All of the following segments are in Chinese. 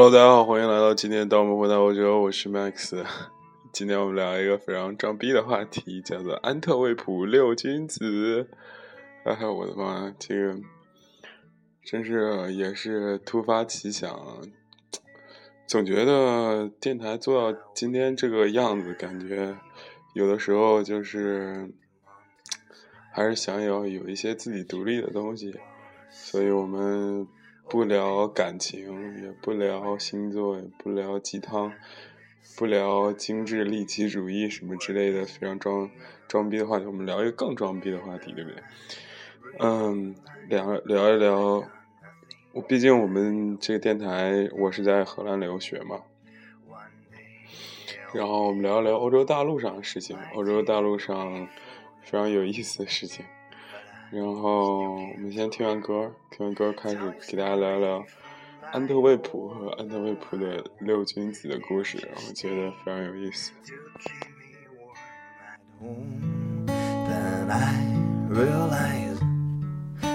Hello，大家好，欢迎来到今天的《盗墓回到欧洲》，我是 Max。今天我们聊一个非常装逼的话题，叫做安特卫普六君子。哎，我的妈，这个真是也是突发奇想，总觉得电台做到今天这个样子，感觉有的时候就是还是想要有一些自己独立的东西，所以我们。不聊感情，也不聊星座，也不聊鸡汤，不聊精致利己主义什么之类的非常装装逼的话题。我们聊一个更装逼的话题，对不对？嗯，聊聊一聊。我毕竟我们这个电台，我是在荷兰留学嘛。然后我们聊一聊欧洲大陆上的事情，欧洲大陆上非常有意思的事情。然后我们先听完歌，听完歌开始给大家聊聊安特卫普和安特卫普的六君子的故事，我觉得非常有意思。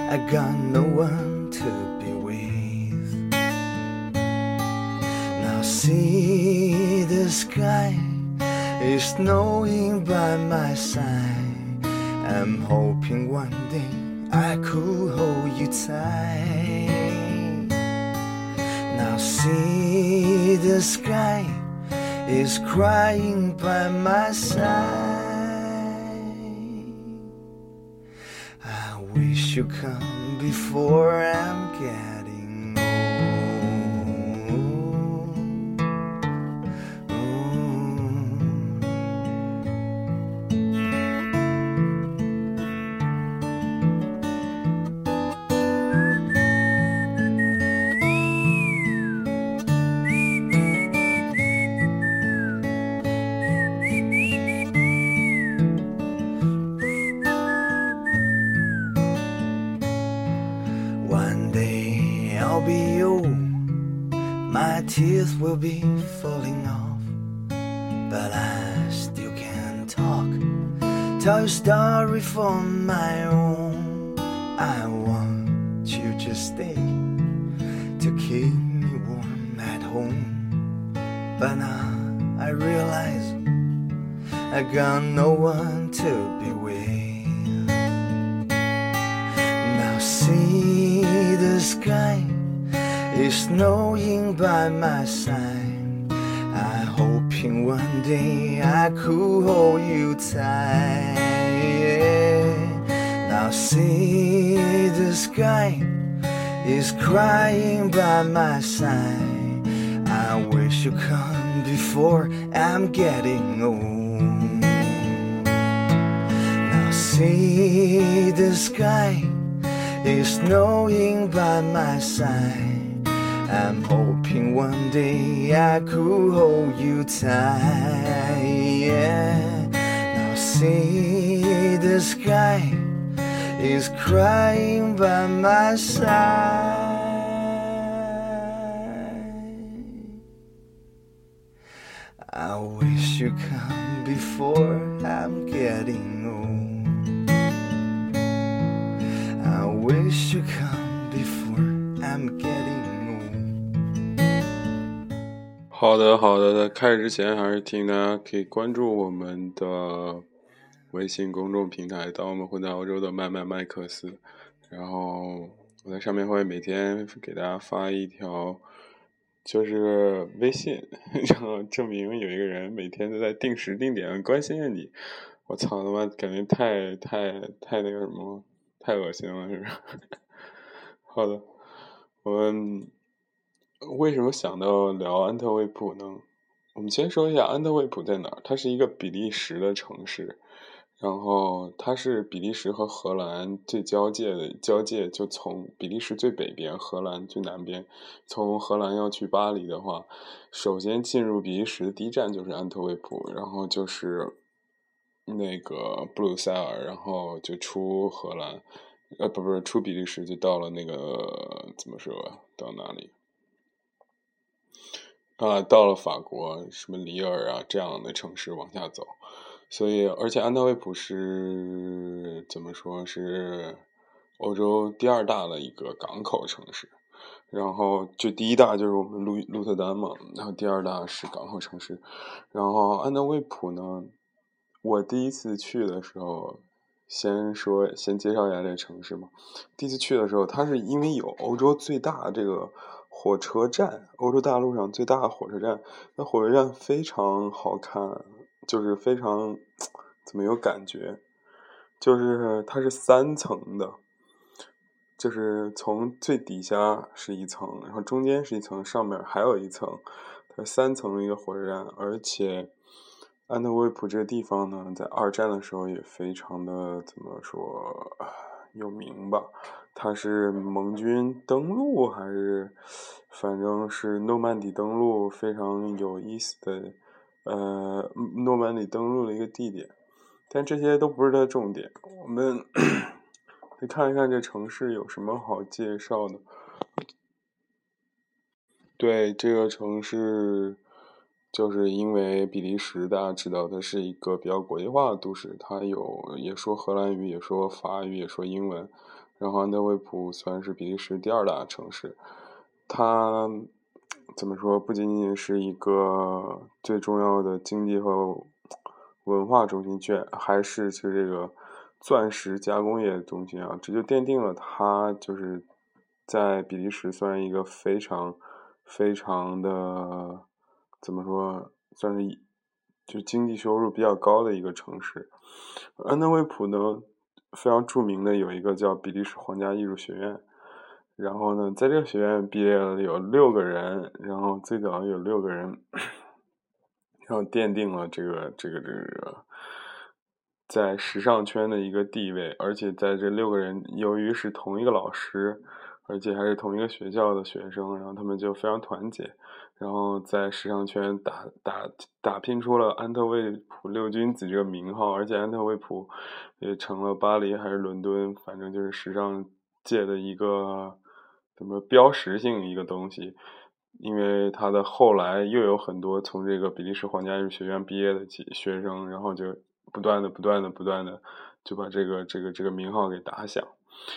I got no one to be with. Now see the sky is snowing by my side. I'm hoping one day I could hold you tight. Now see the sky is crying by my side. I wish you come before I'm Tell a story for my own. I want you to stay to keep me warm at home. But now I realize I got no one to be with. Now see the sky is snowing by my side. One day I could hold you tight. Now see the sky is crying by my side. I wish you come before I'm getting old. Now see the sky is snowing by my side. I'm hoping one day I could hold you tight. Yeah. Now see the sky is crying by my side. I wish you come before I'm getting old. I wish you come 好的，好的。在开始之前，还是提醒大家可以关注我们的微信公众平台“当我们混在欧洲的麦麦麦克斯”。然后我在上面会每天给大家发一条，就是微信，然后证明有一个人每天都在定时定点关心着你。我操他妈，感觉太太太那个什么，太恶心了，是不是？好的，我们。为什么想到聊安特卫普呢？我们先说一下安特卫普在哪儿。它是一个比利时的城市，然后它是比利时和荷兰最交界的交界，就从比利时最北边，荷兰最南边。从荷兰要去巴黎的话，首先进入比利时的第一站就是安特卫普，然后就是那个布鲁塞尔，然后就出荷兰，呃，不，不是出比利时就到了那个怎么说？到哪里？啊，到了法国，什么里尔啊这样的城市往下走，所以而且安特卫普是怎么说是欧洲第二大的一个港口城市，然后就第一大就是我们鹿鹿特丹嘛，然后第二大是港口城市，然后安特卫普呢，我第一次去的时候，先说先介绍一下这个城市嘛。第一次去的时候，它是因为有欧洲最大这个火车站，欧洲大陆上最大的火车站，那火车站非常好看，就是非常怎么有感觉，就是它是三层的。就是从最底下是一层，然后中间是一层，上面还有一层，它三层的一个火车站。而且安特卫普这个地方呢，在二战的时候也非常的怎么说有名吧？它是盟军登陆还是反正是诺曼底登陆非常有意思的呃诺曼底登陆的一个地点。但这些都不是它的重点，我们。你看一看这城市有什么好介绍的？对，这个城市，就是因为比利时，大家知道它是一个比较国际化的都市，它有也说荷兰语，也说法语，也说英文。然后安特卫普算是比利时第二大城市，它怎么说？不仅仅是一个最重要的经济和文化中心，卷还是就这个。钻石加工业中心啊，这就奠定了它就是在比利时算是一个非常非常的怎么说，算是就经济收入比较高的一个城市。安特卫普呢，非常著名的有一个叫比利时皇家艺术学院，然后呢，在这个学院毕业了有六个人，然后最早有六个人，然后奠定了这个这个这个。在时尚圈的一个地位，而且在这六个人由于是同一个老师，而且还是同一个学校的学生，然后他们就非常团结，然后在时尚圈打打打拼出了安特卫普六君子这个名号，而且安特卫普也成了巴黎还是伦敦，反正就是时尚界的一个怎么标识性一个东西，因为他的后来又有很多从这个比利时皇家艺术学院毕业的学生，然后就。不断的、不断的、不断的，就把这个、这个、这个名号给打响。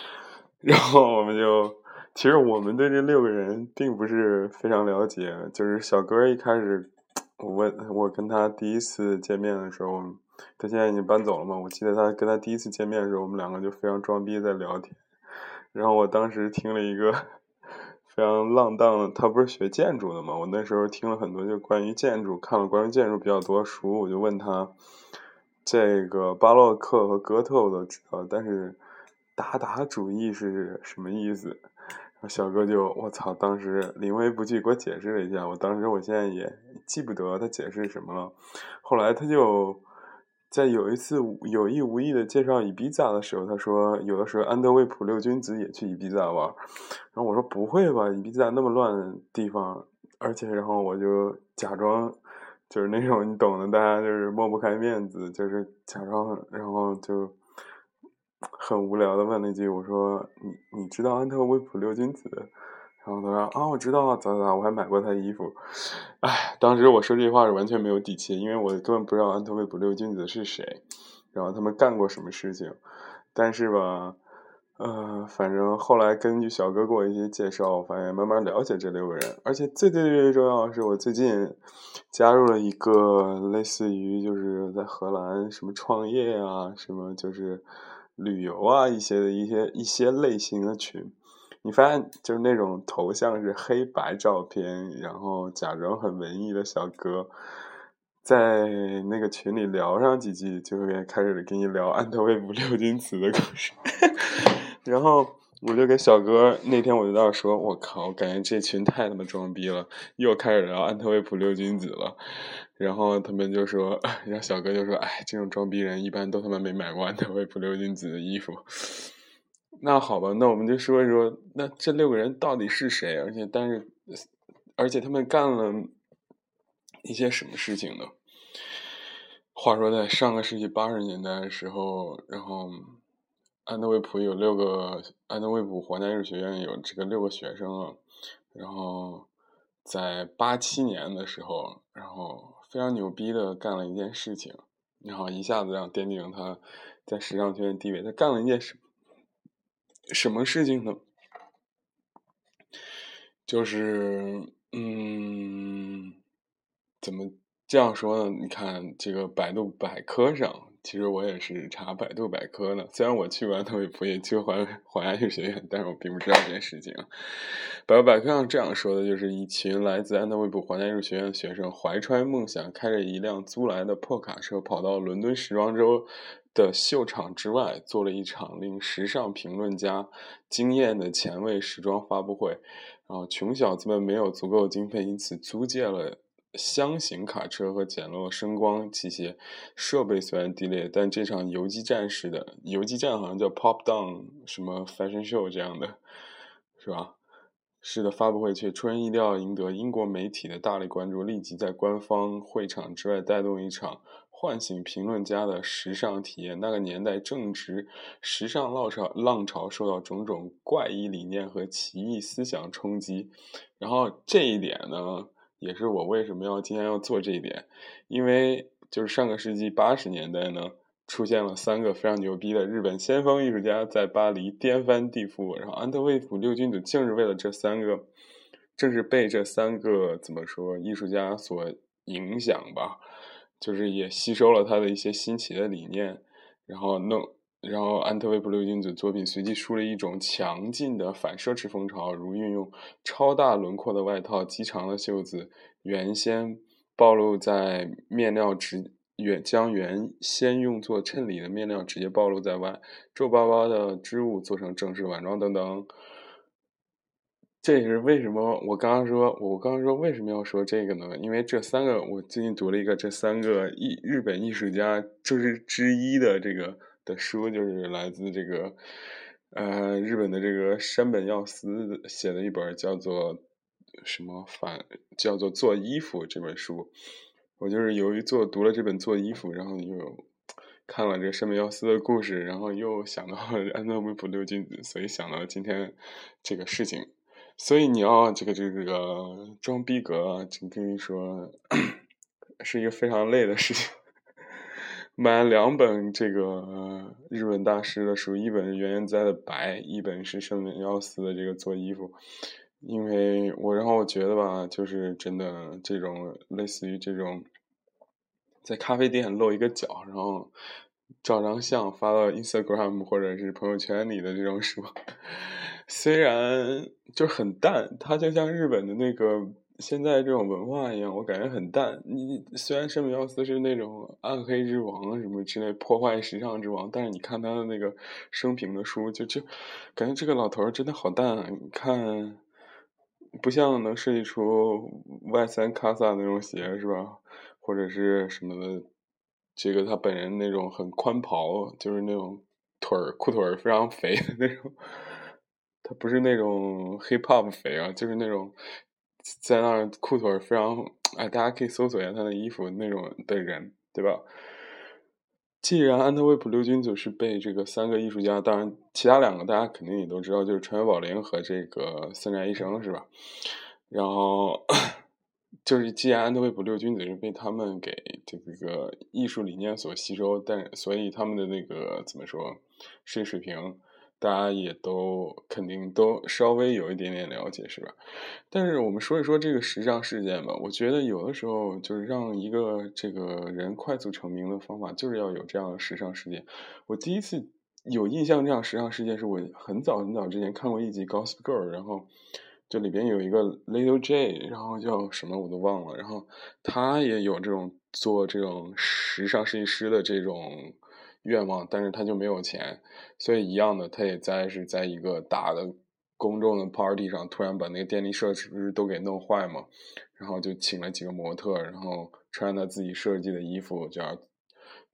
然后我们就，其实我们对这六个人并不是非常了解。就是小哥一开始，我问我跟他第一次见面的时候，他现在已经搬走了嘛？我记得他跟他第一次见面的时候，我们两个就非常装逼在聊天。然后我当时听了一个 非常浪荡的，他不是学建筑的嘛？我那时候听了很多就关于建筑，看了关于建筑比较多书，我就问他。这个巴洛克和哥特我都知道，但是达达主义是什么意思？小哥就我操，当时临危不惧给我解释了一下。我当时我现在也记不得他解释什么了。后来他就在有一次有意无意的介绍伊比萨的时候，他说有的时候安德卫普六君子也去伊比萨玩。然后我说不会吧，伊比萨那么乱的地方，而且然后我就假装。就是那种你懂的，大家就是抹不开面子，就是假装，然后就很无聊的问了一句：“我说你你知道安特卫普六君子？”然后他说：“啊，我知道啊，咋咋咋，我还买过他衣服。”哎，当时我说这句话是完全没有底气，因为我根本不知道安特卫普六君子是谁，然后他们干过什么事情，但是吧。呃，反正后来根据小哥给我一些介绍，我发现慢慢了解这六个人，而且最最最重要的是，我最近加入了一个类似于就是在荷兰什么创业啊，什么就是旅游啊一些的一些一些类型的群。你发现就是那种头像是黑白照片，然后假装很文艺的小哥，在那个群里聊上几句，就会开始给你聊安特卫普六君子的故事。然后我就给小哥那天我就在说，我靠，我感觉这群太他妈装逼了，又开始聊安特卫普六君子了。然后他们就说，然后小哥就说，哎，这种装逼人一般都他妈没买过安特卫普六君子的衣服。那好吧，那我们就说一说，那这六个人到底是谁？而且，但是，而且他们干了一些什么事情呢？话说在上个世纪八十年代的时候，然后。安德卫普有六个，安德卫普皇家艺术学院有这个六个学生啊，然后在八七年的时候，然后非常牛逼的干了一件事情，然后一下子让奠定了他在时尚圈的地位。他干了一件什什么事情呢？就是嗯，怎么这样说呢？你看这个百度百科上。其实我也是查百度百科呢，虽然我去过安特卫普，也去过华华亚艺术学院，但是我并不知道这件事情。百度百科上这样说的，就是一群来自安特卫普华亚艺术学院的学生，怀揣梦想，开着一辆租来的破卡车，跑到伦敦时装周的秀场之外，做了一场令时尚评论家惊艳的前卫时装发布会。然后穷小子们没有足够经费，因此租借了。箱型卡车和简陋声光器械设备虽然低劣，但这场游击战式的游击战好像叫 Pop Down 什么 Fashion Show 这样的，是吧？是的，发布会却出人意料赢得英国媒体的大力关注，立即在官方会场之外带动一场唤醒评论家的时尚体验。那个年代正值时尚浪潮，浪潮受到种种怪异理念和奇异思想冲击，然后这一点呢？也是我为什么要今天要做这一点，因为就是上个世纪八十年代呢，出现了三个非常牛逼的日本先锋艺术家在巴黎颠翻地覆，然后安特卫普六君子正是为了这三个，正是被这三个怎么说艺术家所影响吧，就是也吸收了他的一些新奇的理念，然后弄。然后，安特卫普六君子作品随即出了一种强劲的反奢侈风潮，如运用超大轮廓的外套、极长的袖子，原先暴露在面料直原将原先用作衬里的面料直接暴露在外，皱巴巴的织物做成正式晚装等等。这也是为什么我刚刚说，我刚刚说为什么要说这个呢？因为这三个，我最近读了一个这三个艺日本艺术家就是之一的这个。的书就是来自这个，呃，日本的这个山本耀司写的一本叫做什么反叫做做衣服这本书。我就是由于做读了这本做衣服，然后又看了这个山本耀司的故事，然后又想到安德卫普六君子，所以想到今天这个事情。所以你要这个这个这个装逼格，就跟你说是一个非常累的事情。买两本这个日本大师的书，一本是原研哉的《白》，一本是圣本耀司的这个做衣服。因为我然后我觉得吧，就是真的这种类似于这种，在咖啡店露一个脚，然后照张相发到 Instagram 或者是朋友圈里的这种书，虽然就是很淡，它就像日本的那个。现在这种文化一样，我感觉很淡。你虽然圣米奥斯是那种暗黑之王什么之类，破坏时尚之王，但是你看他的那个生平的书，就就感觉这个老头真的好淡。啊！你看，不像能设计出 Y 三卡萨那种鞋是吧？或者是什么的，这个他本人那种很宽袍，就是那种腿儿裤腿儿非常肥的那种。他不是那种 hip hop 肥啊，就是那种。在那儿裤腿非常哎，大家可以搜索一下他的衣服那种的人，对吧？既然安特卫普六君子是被这个三个艺术家，当然其他两个大家肯定也都知道，就是川久保玲和这个森宅医生，是吧？然后 就是既然安特卫普六君子是被他们给这个艺术理念所吸收，但所以他们的那个怎么说，设计水平。大家也都肯定都稍微有一点点了解，是吧？但是我们说一说这个时尚事件吧。我觉得有的时候就是让一个这个人快速成名的方法，就是要有这样的时尚事件。我第一次有印象这样时尚事件，是我很早很早之前看过一集《Gossip Girl》，然后这里边有一个 Little J，然后叫什么我都忘了，然后他也有这种做这种时尚设计师的这种。愿望，但是他就没有钱，所以一样的，他也在是在一个大的公众的 party 上，突然把那个电力设施都给弄坏嘛，然后就请了几个模特，然后穿他自己设计的衣服，就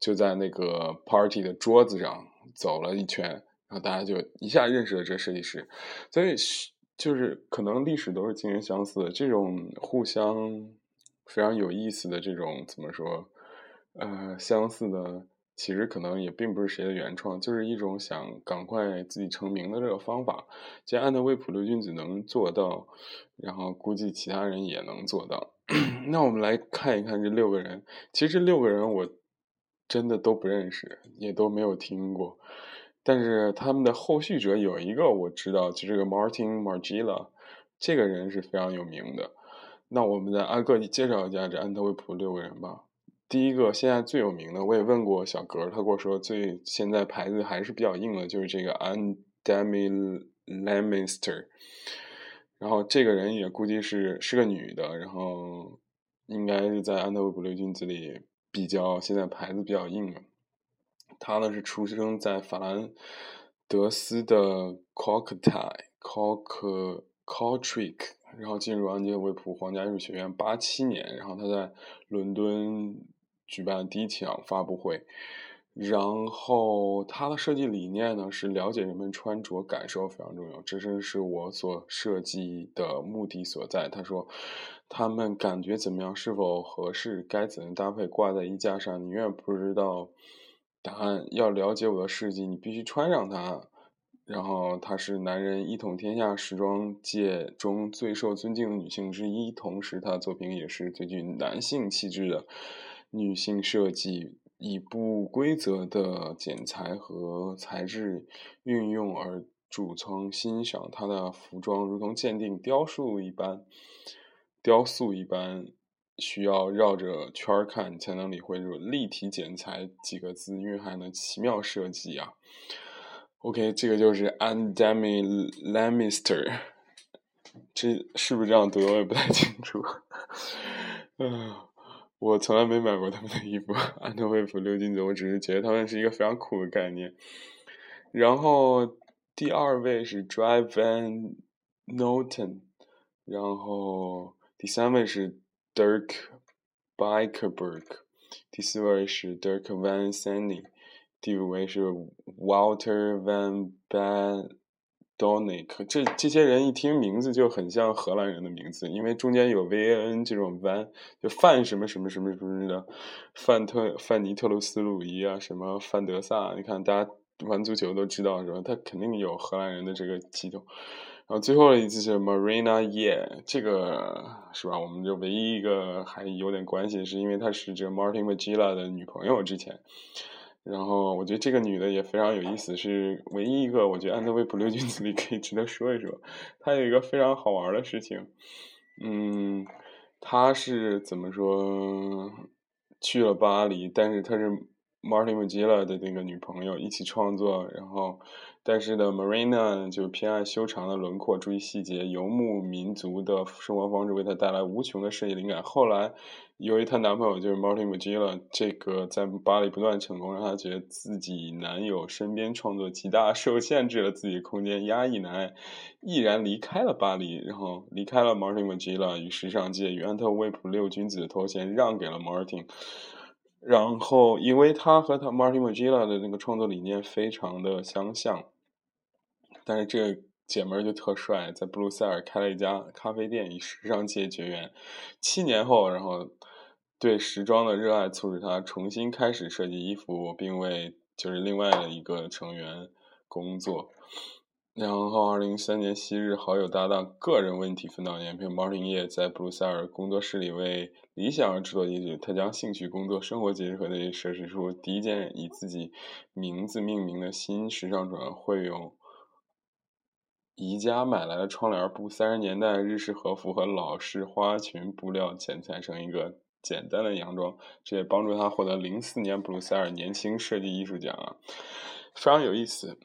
就在那个 party 的桌子上走了一圈，然后大家就一下认识了这设计师，所以就是可能历史都是惊人相似的，这种互相非常有意思的这种怎么说，呃，相似的。其实可能也并不是谁的原创，就是一种想赶快自己成名的这个方法。既然安德卫普六君子能做到，然后估计其他人也能做到。那我们来看一看这六个人。其实六个人我真的都不认识，也都没有听过。但是他们的后续者有一个我知道，就这个 Martin Margiela。这个人是非常有名的。那我们再挨个介绍一下这安特卫普六个人吧。第一个现在最有名的，我也问过小格，他跟我说最现在牌子还是比较硬的，就是这个安 Demi Lemister。然后这个人也估计是是个女的，然后应该是在安特卫普六君子里比较现在牌子比较硬的。她呢是出生在法兰德斯的 Cocktie Cock Cotrick。然后进入安特卫普皇家艺术学院，八七年，然后他在伦敦举办第一场发布会。然后他的设计理念呢是了解人们穿着感受非常重要，这正是我所设计的目的所在。他说，他们感觉怎么样，是否合适，该怎样搭配，挂在衣架上，你永远不知道答案。要了解我的设计，你必须穿上它。然后她是男人一统天下时装界中最受尊敬的女性之一，同时她的作品也是最具男性气质的女性设计，以不规则的剪裁和材质运用而主从欣赏她的服装，如同鉴定雕塑一般，雕塑一般需要绕着圈看才能理会这种立体剪裁几个字蕴含的奇妙设计啊。OK，这个就是 Andemi Lamister，这是不是这样读我也不太清楚。嗯，我从来没买过他们的衣服，安特卫普六君子，我只是觉得他们是一个非常酷的概念。然后第二位是 Drive Van Noten，然后第三位是 Dirk b i k e r b e r g 第四位是 Dirk Van Sandy。第五位是 Walter van Donic，这这些人一听名字就很像荷兰人的名字，因为中间有 V A N 这种 van，就范什么什么什么什么的，范特范尼特鲁斯鲁伊啊，什么范德萨，你看大家玩足球都知道是吧？他肯定有荷兰人的这个系统。然后最后一次是 Marina Ye，这个是吧？我们就唯一一个还有点关系，是因为她是这个 Martin Magilla 的女朋友之前。然后我觉得这个女的也非常有意思，是唯一一个我觉得安德卫普六君子里可以值得说一说。她有一个非常好玩的事情，嗯，她是怎么说去了巴黎，但是她是 Martin Magilla 的那个女朋友，一起创作，然后。但是呢，Marina 就偏爱修长的轮廓，注意细节，游牧民族的生活方式为她带来无穷的设计灵感。后来，由于她男朋友就是 Martin Magilla，这个在巴黎不断成功，让她觉得自己男友身边创作极大受限制了自己空间，压抑难，毅然离开了巴黎，然后离开了 Martin Magilla，与时尚界与安特卫普六君子的头衔让给了 Martin。然后，因为他和他 Martin Magilla 的那个创作理念非常的相像。但是这个姐们儿就特帅，在布鲁塞尔开了一家咖啡店，与时尚界绝缘。七年后，然后对时装的热爱促使他重新开始设计衣服，并为就是另外的一个成员工作。然后，二零一三年，昔日好友搭档、个人问题分导年片 Martin 叶在布鲁塞尔工作室里为理想而制作衣服。他将兴趣、工作、生活结合的设计出第一件以自己名字命名的新时尚转会用。宜家买来的窗帘布，三十年代日式和服和老式花裙布料剪裁成一个简单的洋装，这也帮助他获得零四年布鲁塞尔年轻设计艺术奖啊，非常有意思。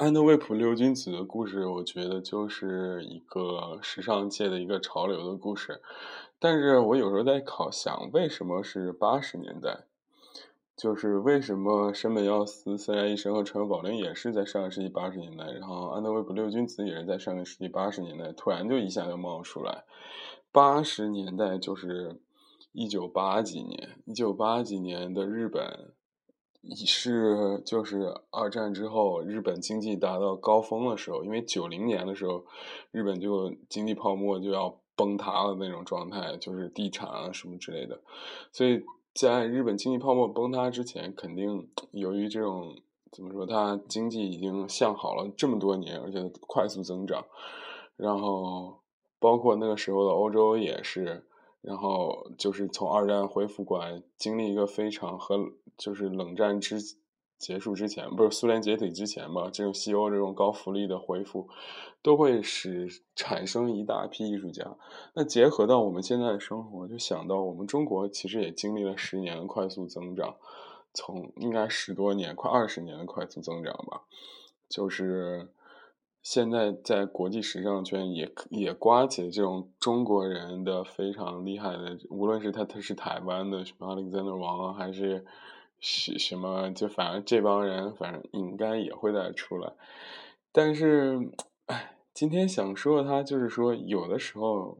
安德卫普六君子的故事，我觉得就是一个时尚界的一个潮流的故事，但是我有时候在考想，为什么是八十年代？就是为什么山本耀司、森下一生和川保玲也是在上个世纪八十年代，然后安德卫普六君子也是在上个世纪八十年代，突然就一下就冒出来。八十年代就是一九八几年，一九八几年的日本，是就是二战之后日本经济达到高峰的时候，因为九零年的时候，日本就经济泡沫就要崩塌了那种状态，就是地产啊什么之类的，所以。在日本经济泡沫崩塌之前，肯定由于这种怎么说，它经济已经向好了这么多年，而且快速增长。然后，包括那个时候的欧洲也是，然后就是从二战恢复过来，经历一个非常和就是冷战之结束之前，不是苏联解体之前吧，这种西欧这种高福利的恢复，都会使产生一大批艺术家。那结合到我们现在的生活，就想到我们中国其实也经历了十年的快速增长，从应该十多年，快二十年的快速增长吧，就是现在在国际时尚圈也也刮起这种中国人的非常厉害的，无论是他他是台湾的什么 Alexander 王还是。是什么？就反正这帮人，反正应该也会再出来。但是，哎，今天想说的，他就是说，有的时候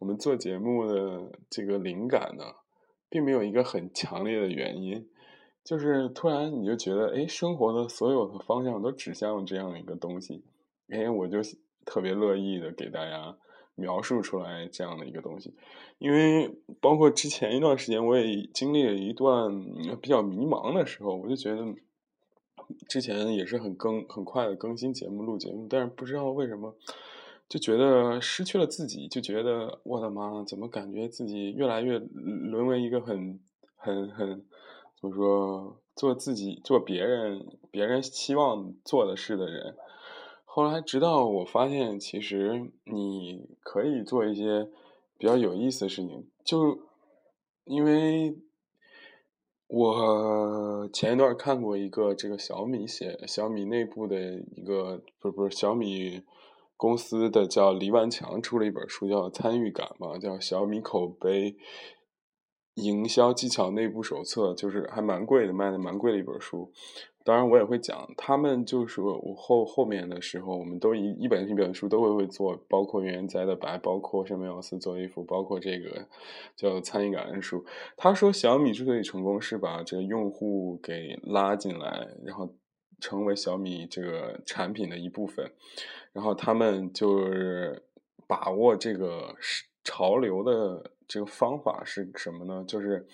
我们做节目的这个灵感呢，并没有一个很强烈的原因，就是突然你就觉得，哎，生活的所有的方向都指向了这样一个东西，哎，我就特别乐意的给大家。描述出来这样的一个东西，因为包括之前一段时间，我也经历了一段比较迷茫的时候，我就觉得之前也是很更很快的更新节目、录节目，但是不知道为什么就觉得失去了自己，就觉得我的妈，怎么感觉自己越来越沦为一个很很很怎么说做自己做别人别人希望做的事的人。后来，直到我发现，其实你可以做一些比较有意思的事情。就因为我前一段看过一个这个小米写小米内部的一个，不是不是小米公司的叫黎万强出了一本书，叫《参与感》嘛，叫《小米口碑营销技巧内部手册》，就是还蛮贵的，卖的蛮贵的一本书。当然，我也会讲，他们就是我后后面的时候，我们都一一本一本书都会会做，包括原哉的白，包括圣梅奥斯做衣服，包括这个叫参与感恩书。他说，小米之所以成功，是把这个用户给拉进来，然后成为小米这个产品的一部分，然后他们就是把握这个潮流的这个方法是什么呢？就是。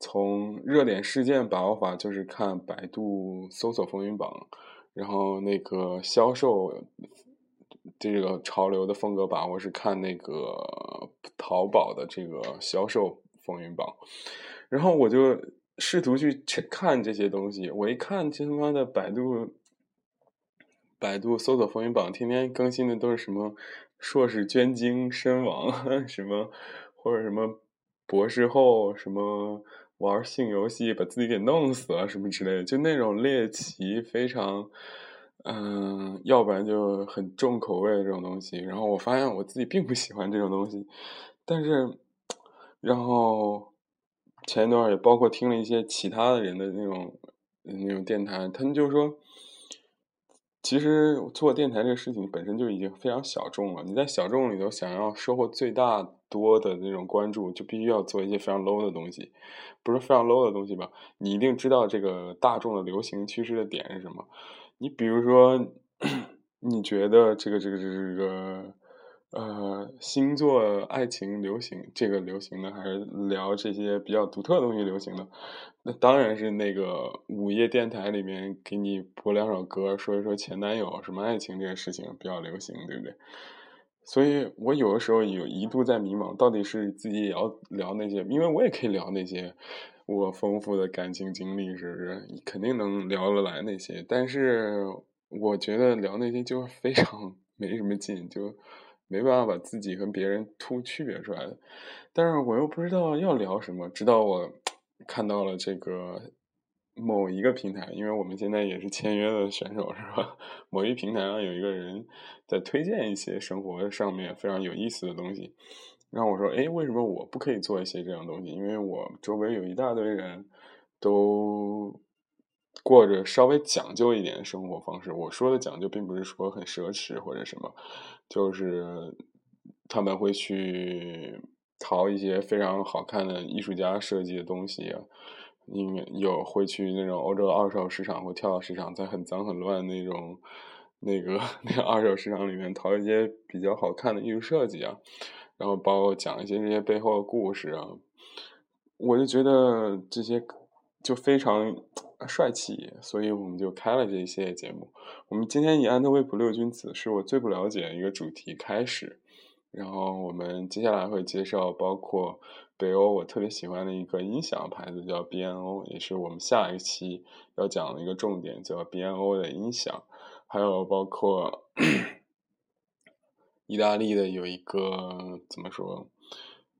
从热点事件把握法就是看百度搜索风云榜，然后那个销售这个潮流的风格把握是看那个淘宝的这个销售风云榜，然后我就试图去去看这些东西，我一看这他妈的百度百度搜索风云榜，天天更新的都是什么硕士捐精身亡，什么或者什么博士后什么。玩性游戏把自己给弄死了什么之类的，就那种猎奇非常，嗯，要不然就很重口味的这种东西。然后我发现我自己并不喜欢这种东西，但是，然后前一段也包括听了一些其他的人的那种那种电台，他们就说。其实做电台这个事情本身就已经非常小众了。你在小众里头想要收获最大多的那种关注，就必须要做一些非常 low 的东西，不是非常 low 的东西吧？你一定知道这个大众的流行趋势的点是什么。你比如说，你觉得这个这个这个。呃，星座爱情流行，这个流行的还是聊这些比较独特的东西流行的？那当然是那个午夜电台里面给你播两首歌，说一说前男友什么爱情这个事情比较流行，对不对？所以我有的时候有一度在迷茫，到底是自己也要聊那些，因为我也可以聊那些我丰富的感情经历，是不是？肯定能聊得来那些，但是我觉得聊那些就非常没什么劲，就。没办法把自己和别人突区别出来，但是我又不知道要聊什么。直到我看到了这个某一个平台，因为我们现在也是签约的选手，是吧？某一平台上有一个人在推荐一些生活上面非常有意思的东西，然后我说：“哎，为什么我不可以做一些这样东西？”因为我周围有一大堆人都。过着稍微讲究一点的生活方式，我说的讲究，并不是说很奢侈或者什么，就是他们会去淘一些非常好看的艺术家设计的东西，有会去那种欧洲的二手市场或跳蚤市场，在很脏很乱那种那个 那个二手市场里面淘一些比较好看的艺术设计啊，然后包括讲一些这些背后的故事啊，我就觉得这些就非常。帅气，所以我们就开了这一系列节目。我们今天以安特卫普六君子是我最不了解的一个主题开始，然后我们接下来会介绍包括北欧我特别喜欢的一个音响牌子叫 BNO，也是我们下一期要讲的一个重点，叫 BNO 的音响。还有包括意大利的有一个怎么说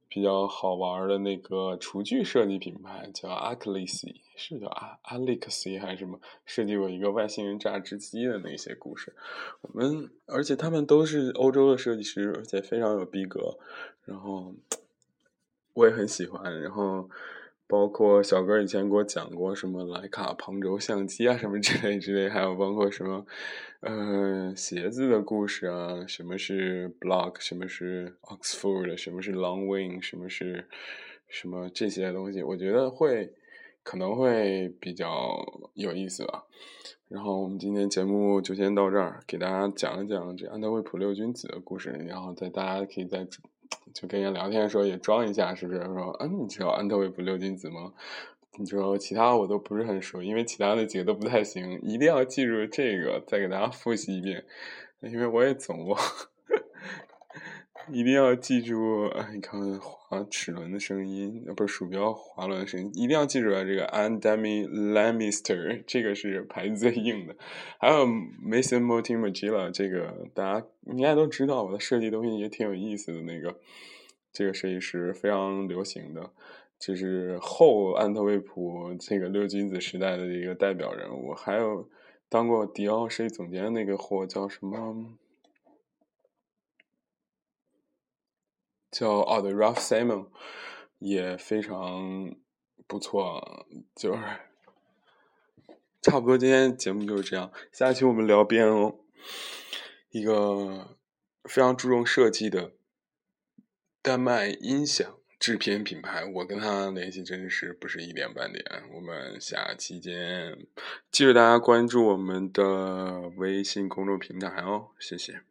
比较好玩的那个厨具设计品牌叫 a c l i c 是叫 A a l e x 还是什么？设计过一个外星人榨汁机的那些故事。我们而且他们都是欧洲的设计师，而且非常有逼格。然后我也很喜欢。然后。包括小哥以前给我讲过什么徕卡旁轴相机啊，什么之类之类，还有包括什么，呃，鞋子的故事啊，什么是 block，什么是 Oxford，什么是 long wing，什么是什么这些东西，我觉得会可能会比较有意思吧。然后我们今天节目就先到这儿，给大家讲一讲这安特卫普六君子的故事，然后在大家可以在。就跟人聊天的时候也装一下，是不是？说，嗯，你知道安特卫普六君子吗？你说其他我都不是很熟，因为其他的几个都不太行，一定要记住这个，再给大家复习一遍，因为我也总忘。一定要记住，你看滑齿轮的声音，不是鼠标滑轮的声音，一定要记住啊！这个 Andami Lamister 这个是牌子最硬的，还有 Mason Multimagilla 这个大家应该都知道，我的设计东西也挺有意思的。那个这个设计师非常流行的，就是后安特卫普这个六君子时代的一个代表人物，还有当过迪奥设计总监的那个货叫什么？叫奥的 Ralph Simon 也非常不错，就是差不多。今天节目就是这样，下期我们聊 B&O，一个非常注重设计的丹麦音响制片品牌。我跟他联系真是不是一点半点。我们下期见，记得大家关注我们的微信公众平台哦，谢谢。